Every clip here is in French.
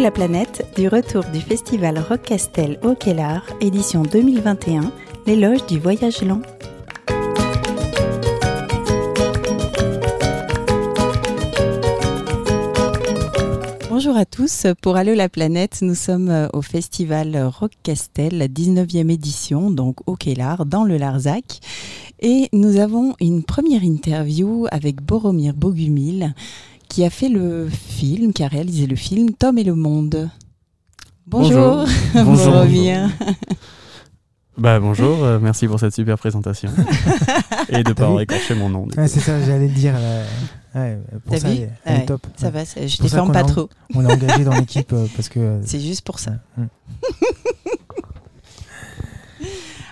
La planète, du retour du festival Rock Castel au Kellar, édition 2021, l'éloge du voyage lent. Bonjour à tous, pour Allô la planète, nous sommes euh, au festival Rock Castel, la 19e édition, donc au Kellar, dans le Larzac. Et nous avons une première interview avec Boromir Bogumil, qui a fait le film, qui a réalisé le film Tom et le Monde. Bonjour, bonjour, bonjour Boromir. Bah bonjour, euh, merci pour cette super présentation et de pas avoir écorché mon nom. Ouais, c'est ça, j'allais le dire. là. Ouais, pour ça, vu elle elle est Ouais, top. Ça Ouais. va, ça- je ça déforme pas trop. On l'a engagé dans l'équipe euh, parce que. euh, C'est juste pour ça. Mm.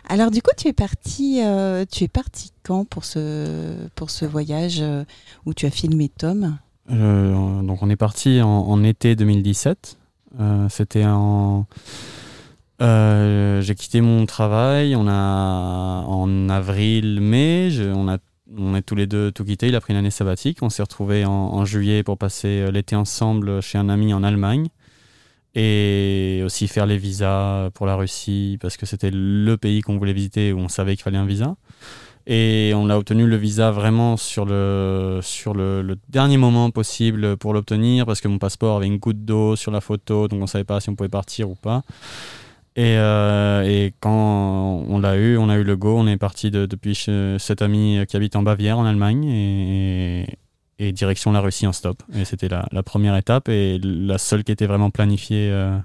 Alors du coup, tu es parti, euh, tu es parti quand pour ce pour ce voyage euh, où tu as filmé Tom? Euh, donc on est parti en, été 2017. Euh, C'était en... euh, J'ai quitté mon travail, on a en avril-mai, je- on a on est tous les deux tout quitté. Il a pris une année sabbatique. On s'est retrouvés en, en juillet pour passer l'été ensemble chez un ami en Allemagne et aussi faire les visas pour la Russie parce que c'était le pays qu'on voulait visiter où on savait qu'il fallait un visa. Et on a obtenu le visa vraiment sur le, sur le, dernier moment possible pour l'obtenir parce que mon passeport avait une goutte d'eau sur la photo, donc on ne savait pas si on pouvait partir ou pas. Et, euh, et quand on l'a eu, on a eu le go, on est parti de- depuis cet ami qui habite en Bavière, en Allemagne, et, direction la Russie en stop. Et c'était la, première étape et la seule qui était vraiment planifiée, euh,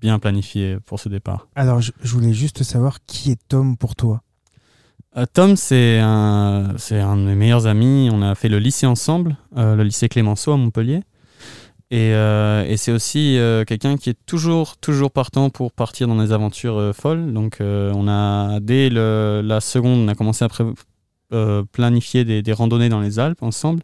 bien planifiée pour ce départ. Alors, je voulais juste savoir qui est Tom pour toi? Euh, Tom, c'est un, c'est un de mes meilleurs amis. On a fait le lycée ensemble, euh, le lycée Clémenceau à Montpellier. Et, euh, c'est aussi quelqu'un qui est toujours, toujours partant pour partir dans des aventures folles. Donc, on a, dès le- la seconde, on a commencé à pré- euh, planifier des, des randonnées dans les Alpes ensemble.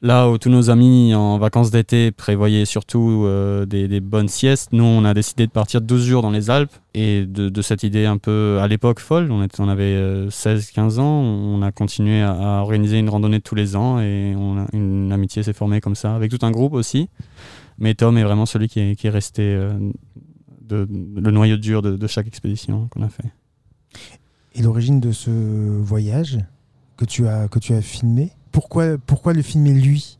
Là où tous nos amis en vacances d'été prévoyaient surtout euh, des, des bonnes siestes, nous on a décidé de partir 12 jours dans les Alpes et de, de cette idée un peu à l'époque folle, on, était, on avait 16-15 ans, on a continué à, à organiser une randonnée tous les ans et on a- une amitié s'est formée comme ça, avec tout un groupe aussi. Mais Tom est vraiment celui qui est, qui est resté euh, de, le noyau dur de, de chaque expédition qu'on a fait. Et l'origine de ce voyage? Que tu as, que tu as filmé, pourquoi, pourquoi le filmer lui?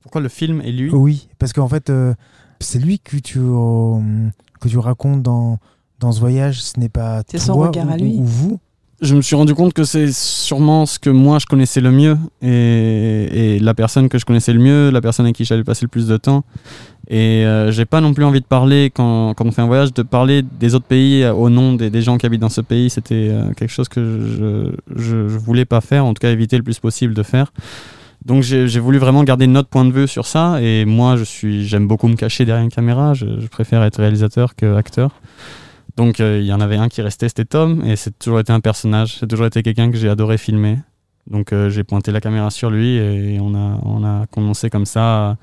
Pourquoi le film est lui? Oui, parce qu'en fait, euh, c'est lui que tu, euh, que tu racontes dans, dans ce voyage. Ce n'est pas C'est son toi regard ou, à lui. ou vous. Je me suis rendu compte que c'est sûrement ce que moi je connaissais le mieux et, la personne que je connaissais le mieux, la personne avec qui j'allais passer le plus de temps. Et euh, j'ai pas non plus envie de parler quand, quand on fait un voyage, de parler des autres pays euh, au nom des, gens qui habitent dans ce pays. C'était euh, quelque chose que je, je, voulais pas faire, en tout cas éviter le plus possible de faire. Donc j'ai voulu vraiment garder notre point de vue sur ça. Et moi, j'aime beaucoup me cacher derrière une caméra. Je, je préfère être réalisateur que acteur. Donc euh, il y en avait un qui restait, c'était Tom, et c'est toujours été un personnage, c'est toujours été quelqu'un que j'ai adoré filmer. Donc euh, j'ai pointé la caméra sur lui et on a, on a commencé comme ça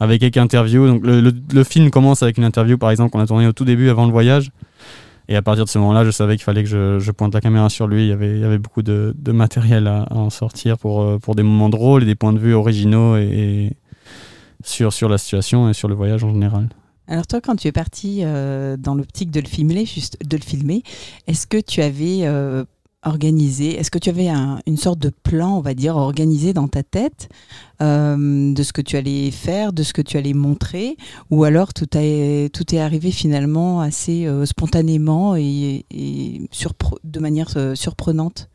avec quelques interviews. Donc le, le- film commence avec une interview par exemple qu'on a tourné au tout début avant le voyage. Et à partir de ce moment-là, je savais qu'il fallait que je, pointe la caméra sur lui. Il y avait, il y avait beaucoup de, matériel à, en sortir pour, euh, pour des moments drôles et des points de vue originaux et sur, sur la situation et sur le voyage en général. Alors toi, quand tu es parti euh, dans l'optique de le filmer, juste de le filmer, est-ce que tu avais euh, organisé, est-ce que tu avais un- une sorte de plan, on va dire, organisé dans ta tête euh, de ce que tu allais faire, de ce que tu allais montrer, ou alors tout, est arrivé finalement assez spontanément et, de manière surprenante?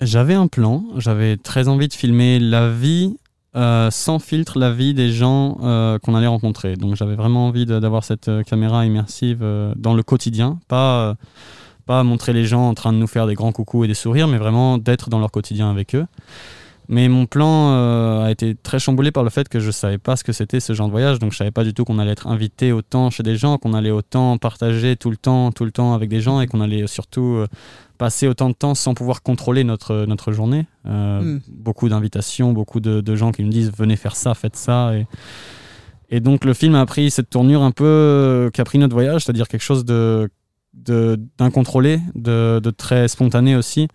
J'avais un plan, j'avais très envie de filmer la vie euh, sans filtre, la vie des gens euh, qu'on allait rencontrer. Donc j'avais vraiment envie d'avoir cette euh, caméra immersive dans le quotidien, pas, pas montrer les gens en train de nous faire des grands coucous et des sourires, mais vraiment d'être dans leur quotidien avec eux. Mais mon plan a été très chamboulé par le fait que je savais pas ce que c'était ce genre de voyage, donc je savais pas du tout qu'on allait être invité autant chez des gens, qu'on allait autant partager tout le temps, tout le temps avec des gens, et qu'on allait surtout passer autant de temps sans pouvoir contrôler notre, notre journée. Euh, Mm. Beaucoup d'invitations, beaucoup de, de gens qui nous disent venez faire ça, faites ça. Et, et donc le film a pris cette tournure un peu euh, qu'a pris notre voyage, c'est-à-dire quelque chose de de- d'incontrôlé, de, de très spontané aussi.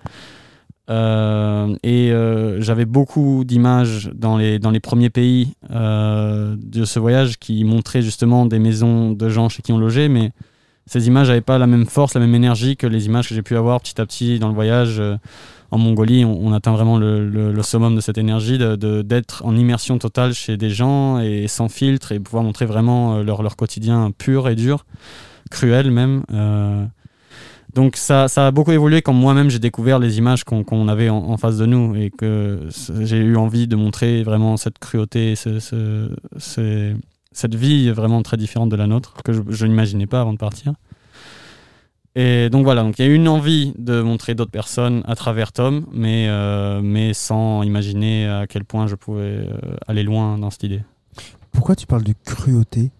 Euh, et euh, j'avais beaucoup d'images dans les, dans les premiers pays euh, de ce voyage qui montraient justement des maisons de gens chez qui on logeait, mais ces images n'avaient pas la même force, la même énergie que les images que j'ai pu avoir petit à petit dans le voyage. en Mongolie, on, atteint vraiment le, le, summum de cette énergie, d'être de, d'être en immersion totale chez des gens et sans filtre et pouvoir montrer vraiment leur, leur quotidien pur et dur, cruel même. Donc ça, ça a beaucoup évolué quand moi-même j'ai découvert les images qu'on avait en, face de nous et que j'ai eu envie de montrer vraiment cette cruauté, ce, cette vie vraiment très différente de la nôtre que je, n'imaginais pas avant de partir. Et donc voilà, donc il y a eu une envie de montrer d'autres personnes à travers Tom, mais, euh, mais sans imaginer à quel point je pouvais euh, aller loin dans cette idée. Pourquoi tu parles de cruauté?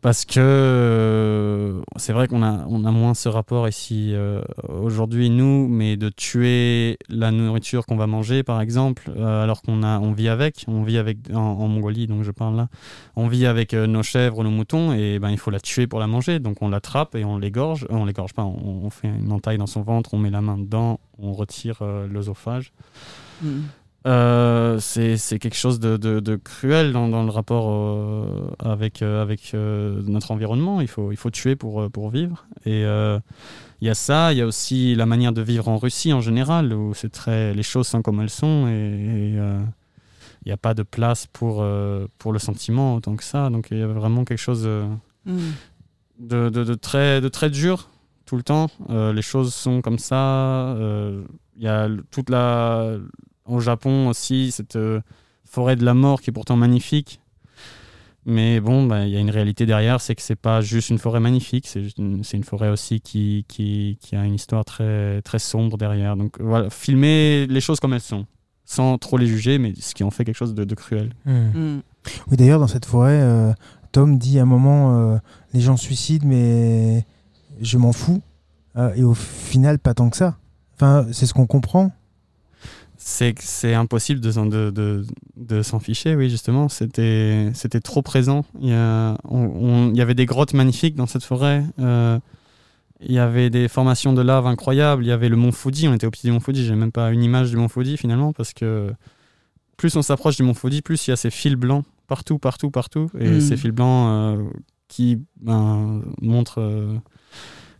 Parce que euh, c'est vrai qu'on a, on a moins ce rapport ici euh, aujourd'hui, nous, mais de tuer la nourriture qu'on va manger, par exemple, euh, alors qu'on a, on vit avec, on vit avec en, Mongolie, donc je parle là, on vit avec nos chèvres, nos moutons, et ben il faut la tuer pour la manger, donc on l'attrape et on l'égorge, on l'égorge pas, on, fait une entaille dans son ventre, on met la main dedans, on retire l'œsophage. Mm. Euh, c'est quelque chose de, de, cruel dans, dans, le rapport euh, avec, euh, avec notre environnement. Il faut, il faut tuer pour, pour vivre. Et il y a ça, il y a aussi la manière de vivre en Russie en général, où c'est très, les choses sont comme elles sont et il n'y a pas de place pour, pour le sentiment autant que ça. Donc il y a vraiment quelque chose mm. de, de, très, de très dur tout le temps. les choses sont comme ça. Il y a toute la au Japon aussi, cette euh, forêt de la mort qui est pourtant magnifique. Mais bon, bah, il y a une réalité derrière, c'est que c'est pas juste une forêt magnifique, c'est une, une, forêt aussi qui, qui, qui, a une histoire très, très sombre derrière. Donc voilà, filmer les choses comme elles sont, sans trop les juger, mais ce qui en fait quelque chose de, cruel. Hmm. Hmm. Oui, d'ailleurs, dans cette forêt, euh, Tom dit à un moment euh, les gens suicident, mais je m'en fous. et au final, pas tant que ça. Enfin, c'est ce qu'on comprend c'est impossible de, de, de, de s'en ficher, oui, justement. C'était trop présent. Il y, a, il y avait des grottes magnifiques dans cette forêt. Euh, il y avait des formations de lave incroyables. Il y avait le mont Fuji. On était au pied du mont Fuji. J'ai même pas une image du mont Fuji finalement parce que plus on s'approche du mont Fuji, plus il y a ces fils blancs partout, partout, partout. Et hmm. ces fils blancs euh, qui ben, montrent. Euh,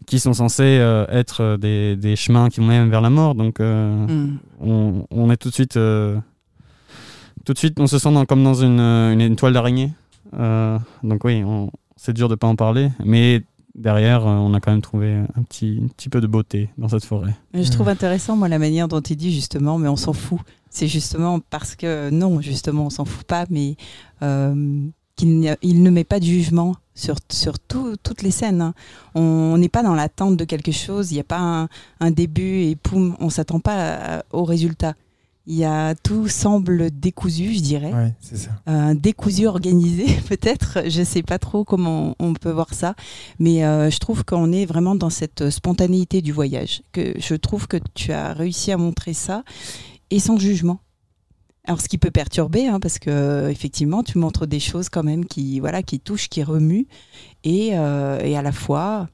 qui sont censés euh, être euh, des, des, chemins qui mènent vers la mort. Donc, euh, mm. on, on, est tout de suite. tout de suite, on se sent comme dans une, une, toile d'araignée. donc, oui, c'est dur de pas en parler. Mais derrière, on a quand même trouvé un petit, un petit peu de beauté dans cette forêt. Je trouve intéressant, moi, la manière dont il dit justement, mais on s'en fout. C'est justement parce que, non, justement, on s'en fout pas, mais qu'il il ne met pas de jugement sur, sur toutes les scènes. Hein. On n'est pas dans l'attente de quelque chose, il n'y a pas un, début et poum, on s'attend pas au résultat. Il y a tout semble décousu, je dirais. Ouais, c'est ça. Euh, décousu organisé, peut-être. Je ne sais pas trop comment on peut voir ça, mais euh, je trouve qu'on est vraiment dans cette spontanéité du voyage. Que je trouve que tu as réussi à montrer ça et sans jugement. Alors, ce qui peut perturber, hein, parce que euh, effectivement, tu montres des choses quand même qui, voilà, qui touchent, qui remuent, et, euh, et à la fois,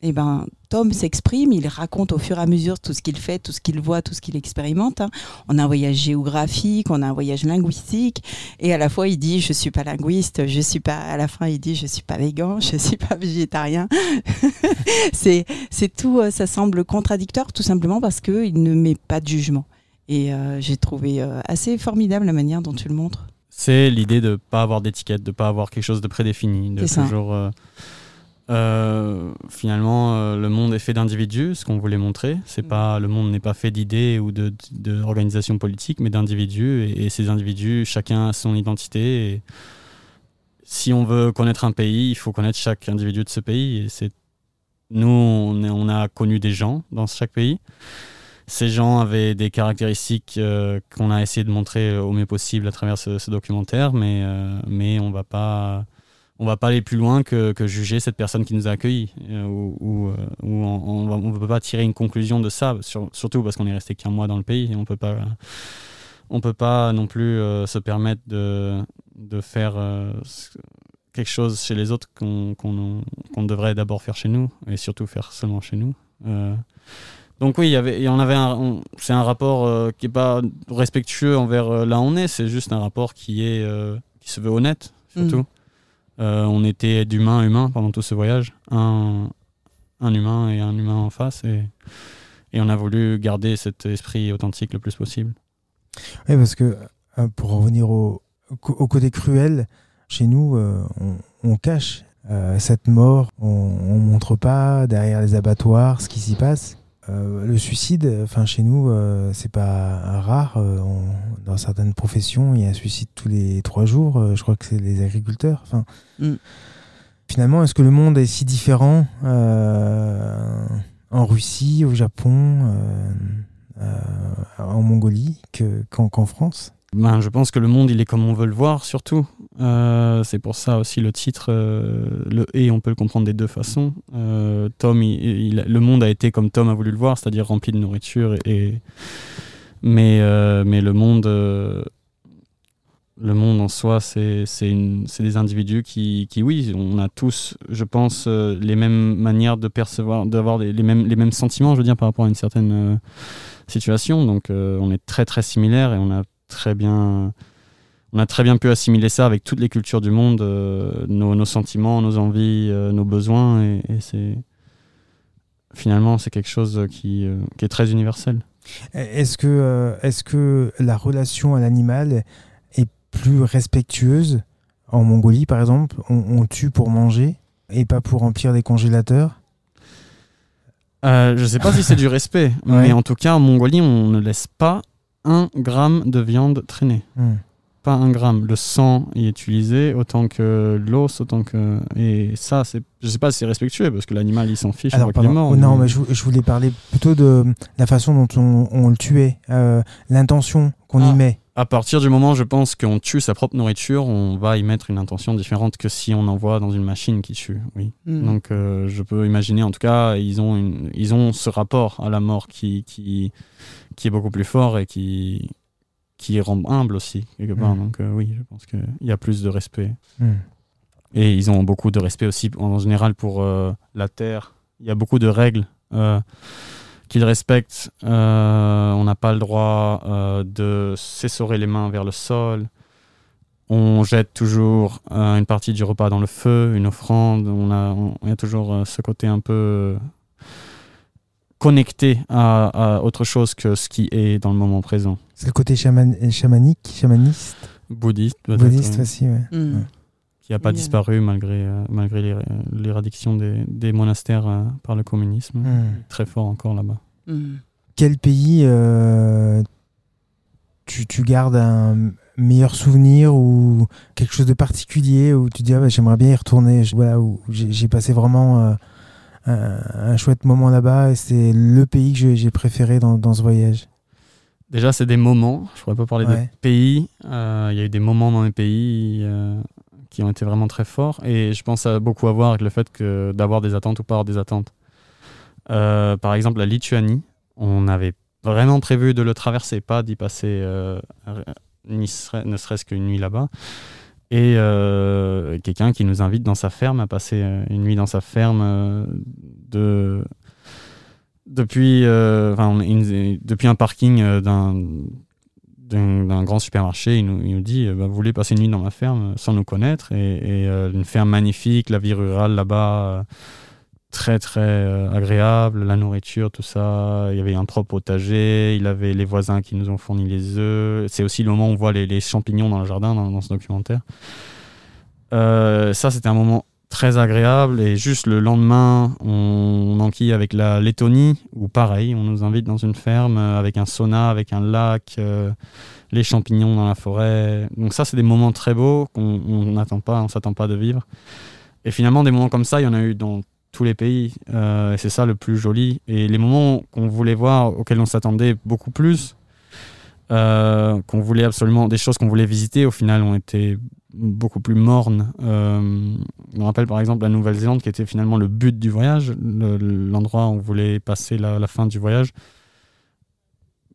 eh ben, Tom s'exprime, il raconte au fur et à mesure tout ce qu'il fait, tout ce qu'il voit, tout ce qu'il expérimente. Hein. On a un voyage géographique, on a un voyage linguistique, et à la fois il dit je suis pas linguiste, je suis pas. À la fin il dit je suis pas végan, je suis pas végétarien. c'est c'est tout, euh, ça semble contradictoire tout simplement parce que il ne met pas de jugement. Et euh, j'ai trouvé euh, assez formidable la manière dont tu le montres. C'est l'idée de ne pas avoir d'étiquette, de ne pas avoir quelque chose de prédéfini, de toujours. Euh, finalement, le monde est fait d'individus, ce qu'on voulait montrer. C'est mm. pas le monde n'est pas fait d'idées ou de, d'organisations politiques, mais d'individus. Et, ces individus, chacun a son identité. Et si on veut connaître un pays, il faut connaître chaque individu de ce pays. Et c'est nous, on, on a connu des gens dans chaque pays ces gens avaient des caractéristiques euh, qu'on a essayé de montrer au mieux possible à travers ce, documentaire, mais, euh, mais on va pas on va pas aller plus loin que, que juger cette personne qui nous a accueillis euh, ou, on ne peut pas tirer une conclusion de ça, surtout parce qu'on est resté qu'un mois dans le pays et on peut pas on peut pas non plus se permettre de, de faire quelque chose chez les autres qu'on devrait d'abord faire chez nous et surtout faire seulement chez nous. Donc oui, il y avait, et on avait un, on- c'est un rapport euh, qui est pas respectueux envers euh, là où on est, c'est juste un rapport qui est euh, qui se veut honnête surtout. Mm. Euh, on était d'humain à humain pendant tout ce voyage, un, un humain et un humain en face, et, et on a voulu garder cet esprit authentique le plus possible. Oui, parce que pour revenir au, au- côté cruel, chez nous, on, on cache cette mort, on, on montre pas derrière les abattoirs ce qui s'y passe. Euh, le suicide, enfin chez nous, euh, c'est pas rare. euh, on- dans certaines professions, il y a un suicide tous les trois jours. euh, je crois que c'est les agriculteurs. Enfin, Mm. finalement, est-ce que le monde est si différent euh, en Russie, au Japon, euh, euh, en Mongolie que- qu'en qu'en France? Ben, je pense que le monde, il est comme on veut le voir, surtout. Euh, c'est pour ça aussi le titre, euh, le et, on peut le comprendre des deux façons. Euh, Tom, le monde a été comme Tom a voulu le voir, c'est-à-dire rempli de nourriture. Mais, le monde, le monde en soi, c'est des individus qui, oui, on a tous, je pense, les mêmes manières de percevoir, d'avoir les, mêmes, les mêmes sentiments, je veux dire, par rapport à une certaine situation. Donc, on est très, très similaires et on a très bien, on a très bien pu assimiler ça avec toutes les cultures du monde, euh, nos, nos sentiments, nos envies, euh, nos besoins, et, et c'est finalement c'est quelque chose qui, euh, qui est très universel. Est-ce que, est-ce que la relation à l'animal est plus respectueuse En Mongolie, par exemple, on, on tue pour manger et pas pour remplir des congélateurs? Je sais pas si c'est du respect, Ouais. mais en tout cas en Mongolie on ne laisse pas un gramme de viande traîner. Hmm. Pas un gramme. Le sang y est utilisé autant que l'os, autant que. Et ça, c'est. Je sais pas si c'est respectueux parce que l'animal il s'en fiche, Alors, qu'il est pardon. mort. Non, mais- mais je, je voulais parler plutôt de la façon dont on, on le tuait, euh, l'intention qu'on Ah. y met. À partir du moment, je pense qu'on tue sa propre nourriture, on va y mettre une intention différente que si on envoie dans une machine qui tue. Oui. Mm. Donc, euh, je peux imaginer, en tout cas, ils ont, une, ils ont ce rapport à la mort qui, qui, qui est beaucoup plus fort et qui, qui rend humble aussi, quelque part. Mm. Donc, euh, oui, je pense qu'il y a plus de respect. Hmm. Et ils ont beaucoup de respect aussi, en général, pour euh, la terre. Il y a beaucoup de règles euh, qu'ils respectent. On n'a pas le droit de s'essorer les mains vers le sol. On jette toujours une partie du repas dans le feu, une offrande. On a, on- il y a toujours ce côté un peu connecté à, à autre chose que ce qui est dans le moment présent. C'est le côté chaman- chamanique, chamaniste, Bouddhiste, peut-être, bouddhiste aussi. Ouais. Mm. qui n'a pas Oui. disparu malgré, euh, malgré l'é- l'éradiction des, des monastères euh, par le communisme. Hmm. Très fort encore là-bas. Mm. Quel pays euh, tu, tu gardes un meilleur souvenir ou quelque chose de particulier où tu dis ah, bah, j'aimerais bien y retourner voilà où j'ai j'ai passé vraiment euh, un, un chouette moment là-bas et c'est le pays que j'ai- préféré dans, dans ce voyage Déjà, c'est des moments. Je ne pourrais pas parler Ouais. de pays. Euh, Il y a eu des moments dans les pays euh, qui ont été vraiment très forts. Et je pense a beaucoup à voir avec le fait que d'avoir des attentes ou pas avoir des attentes. Euh, par exemple, la Lituanie, on avait vraiment prévu de le traverser, pas d'y passer euh, ni ne serait-ce qu'une nuit là-bas. Et euh, quelqu'un qui nous invite dans sa ferme à passer euh, une nuit dans sa ferme euh, de depuis, depuis un parking d'un d'un grand supermarché, il nous, dit bah, Vous voulez passer une nuit dans ma ferme sans nous connaître Et, une ferme magnifique, la vie rurale là-bas, très très euh, agréable, la nourriture, tout ça. Il y avait un propre potager, il avait les voisins qui nous ont fourni les œufs. C'est aussi le moment où on voit les, champignons dans le jardin dans, ce documentaire. Euh, ça, c'était un moment très agréable. Et juste le lendemain, on, enquille avec la Lettonie, où pareil, on nous invite dans une ferme euh, avec un sauna, avec un lac, les champignons dans la forêt. Donc ça, c'est des moments très beaux qu'on on n'attend pas, on s'attend pas de vivre. Et finalement, des moments comme ça, il y en a eu dans tous les pays. Euh, c'est ça le plus joli. Et les moments qu'on voulait voir, auxquels on s'attendait beaucoup plus, euh, qu'on voulait absolument, des choses qu'on voulait visiter, au final, ont été beaucoup plus mornes. Euh, je me rappelle par exemple la Nouvelle-Zélande, qui était finalement le but du voyage, le- l'endroit où on voulait passer la, fin du voyage.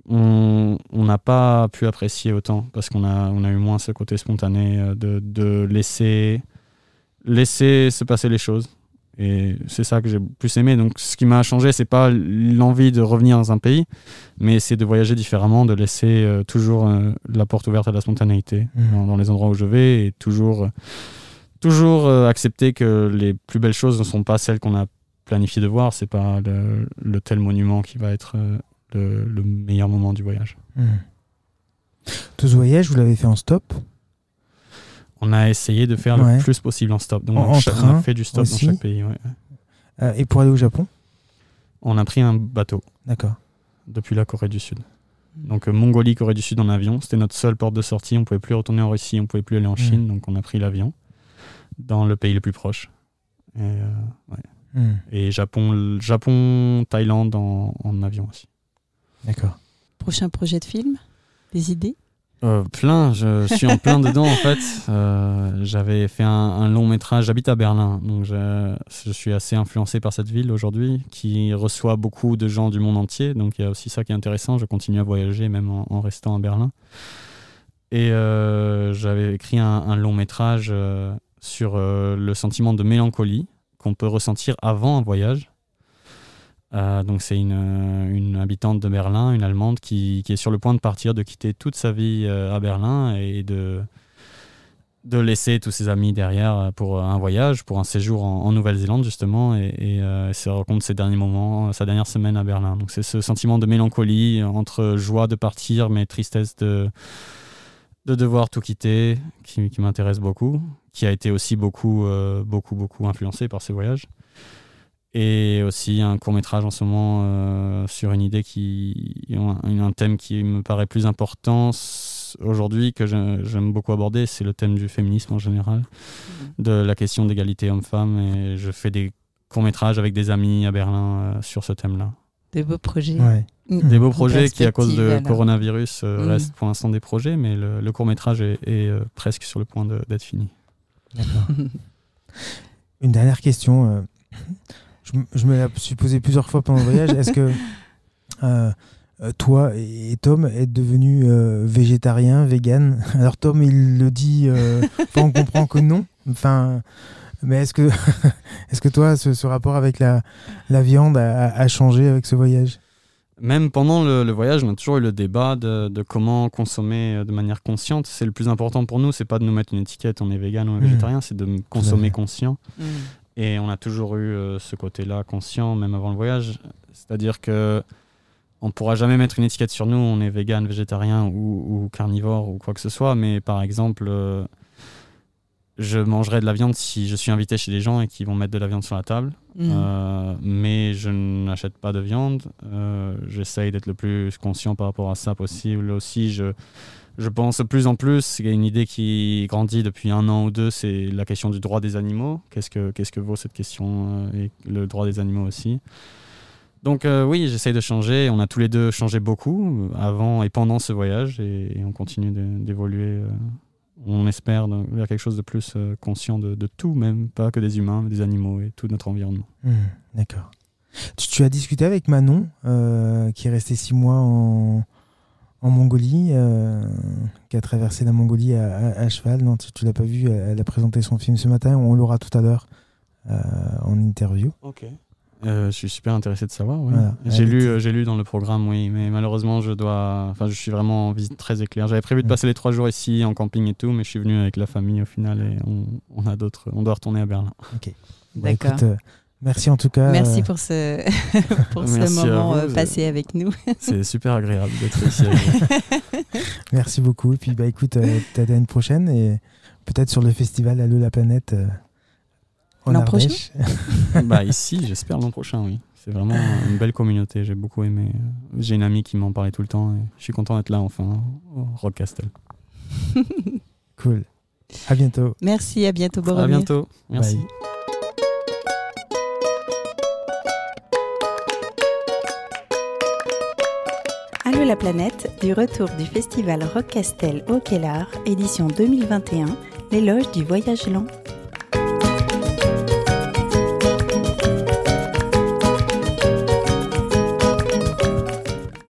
On n'a pas pu apprécier autant parce qu'on a, eu moins ce côté spontané euh, de, laisser se passer les choses. Et c'est ça que j'ai plus aimé. Donc, ce qui m'a changé, c'est pas l'envie de revenir dans un pays, mais c'est de voyager différemment, de laisser euh, toujours euh, la porte ouverte à la spontanéité Mhm. dans, dans les endroits où je vais et toujours, euh, toujours accepter que les plus belles choses ne sont pas celles qu'on a planifié de voir. C'est pas le, le tel monument qui va être le, le meilleur moment du voyage. Hmm. Tout ce voyage, vous l'avez fait en stop? On a essayé de faire Ouais. le plus possible en stop. Donc, En- on, en a fait du stop aussi dans chaque pays. ouais. Euh, et pour aller au Japon? On a pris un bateau D'accord. depuis la Corée du Sud. Donc euh, Mongolie, Corée du Sud en avion, c'était notre seule porte de sortie. On pouvait plus retourner en Russie, on pouvait plus aller en Chine, donc on a pris l'avion dans le pays le plus proche. Et, euh, ouais. Hmm. Et Japon, Japon, Thaïlande en, en avion aussi. D'accord. Prochain projet de film? Des idées? Euh, plein, je suis en plein dedans en fait. Euh, J'avais fait un, un long métrage, j'habite à Berlin, donc je, je suis assez influencé par cette ville aujourd'hui qui reçoit beaucoup de gens du monde entier, donc il y a aussi ça qui est intéressant, je continue à voyager même en, en restant à Berlin. Et euh, j'avais écrit un, un long métrage sur le sentiment de mélancolie qu'on peut ressentir avant un voyage. Euh, donc c'est une, euh, une habitante de Berlin, une Allemande, qui, est sur le point de partir, de quitter toute sa vie euh, à Berlin et de, de laisser tous ses amis derrière pour un voyage, pour un séjour en, Nouvelle-Zélande justement, et, et euh, se raconte ses derniers moments, sa dernière semaine à Berlin. Donc c'est ce sentiment de mélancolie entre joie de partir, mais tristesse de, de devoir tout quitter, qui, m'intéresse beaucoup, qui a été aussi beaucoup, beaucoup, beaucoup influencé par ces voyages et aussi un court métrage en ce moment euh, sur une idée qui un, un thème qui me paraît plus important aujourd'hui que j'aime beaucoup aborder c'est le thème du féminisme en général de la question d'égalité homme-femme et je fais des courts métrages avec des amis à Berlin euh, sur ce thème là Des beaux projets. Ouais. Des beaux projets qui à cause de alors. coronavirus euh, Mm. restent pour l'instant des projets mais le, le court métrage est, est, euh, presque sur le point d'être fini D'accord. Une dernière question. Je, me la suis posée plusieurs fois pendant le voyage. Est-ce que euh, euh, toi et et Tom êtes devenus euh, végétarien, vegan Alors Tom, il le dit, euh, on comprend que non. Enfin, mais est-ce que, est-ce que toi, ce, ce rapport avec la, la viande a, changé avec ce voyage? Même pendant le, le voyage, on a toujours eu le débat de, de comment consommer de manière consciente. C'est le plus important pour nous, c'est pas de nous mettre une étiquette, on est vegan ou on est Mhm. végétarien, c'est de consommer conscient. Mm. Et on a toujours eu euh, ce côté-là conscient, même avant le voyage. C'est-à-dire que on pourra jamais mettre une étiquette sur nous, on est vegan, végétarien ou, ou carnivore ou quoi que ce soit. Mais par exemple, euh, je mangerai de la viande si je suis invité chez des gens et qu'ils vont mettre de la viande sur la table. Mm. Euh, mais je n'achète pas de viande. J'essaye d'être le plus conscient par rapport à ça possible. Aussi, je, je pense de plus en plus, il y a une idée qui grandit depuis un an ou deux, c'est la question du droit des animaux. Qu'est-ce que, que vaut cette question euh, et le droit des animaux aussi donc euh, oui, j'essaye de changer. On a tous les deux changé beaucoup euh, avant et pendant ce voyage et, on continue d'évoluer. on espère vers quelque chose de plus conscient de, tout, même pas que des humains, mais des animaux et tout notre environnement. Hmm, D'accord. Tu, as discuté avec Manon, qui est restée six mois en, en Mongolie, euh, qui a traversé la Mongolie à, à- à cheval. Non, tu, tu l'as pas vu, elle, a présenté son film ce matin, on l'aura tout à l'heure euh, en interview. Ok. Euh, je suis super intéressé de savoir. ouais. Voilà. J'ai lu, euh, j'ai lu dans le programme, oui, mais malheureusement, je dois. Enfin, je suis vraiment en visite très éclair. J'avais prévu de Mm. passer les trois jours ici en camping et tout, mais je suis venu avec la famille au final et on, on a d'autres. On doit retourner à Berlin. Bah, D'accord. écoute, euh, merci en tout cas. Merci euh, pour ce, pour ce à moment vous, euh, passé avec nous. C'est super agréable d'être ici. merci beaucoup. Et puis, bah, écoute, euh, t'as l'année prochaine et peut-être sur le festival Allo la planète. euh, L'an Ardèche. bah ici, j'espère l'an prochain, oui. C'est vraiment une belle communauté. J'ai beaucoup aimé. J'ai une amie qui m'en parlait tout le temps et je suis content d'être là enfin au Rock Castle. Cool. À bientôt. Merci, à bientôt À Boromir. bientôt. Merci. Bye. La planète, du retour du festival Rock Castel au Kellar, édition 2021, l'éloge du voyage lent.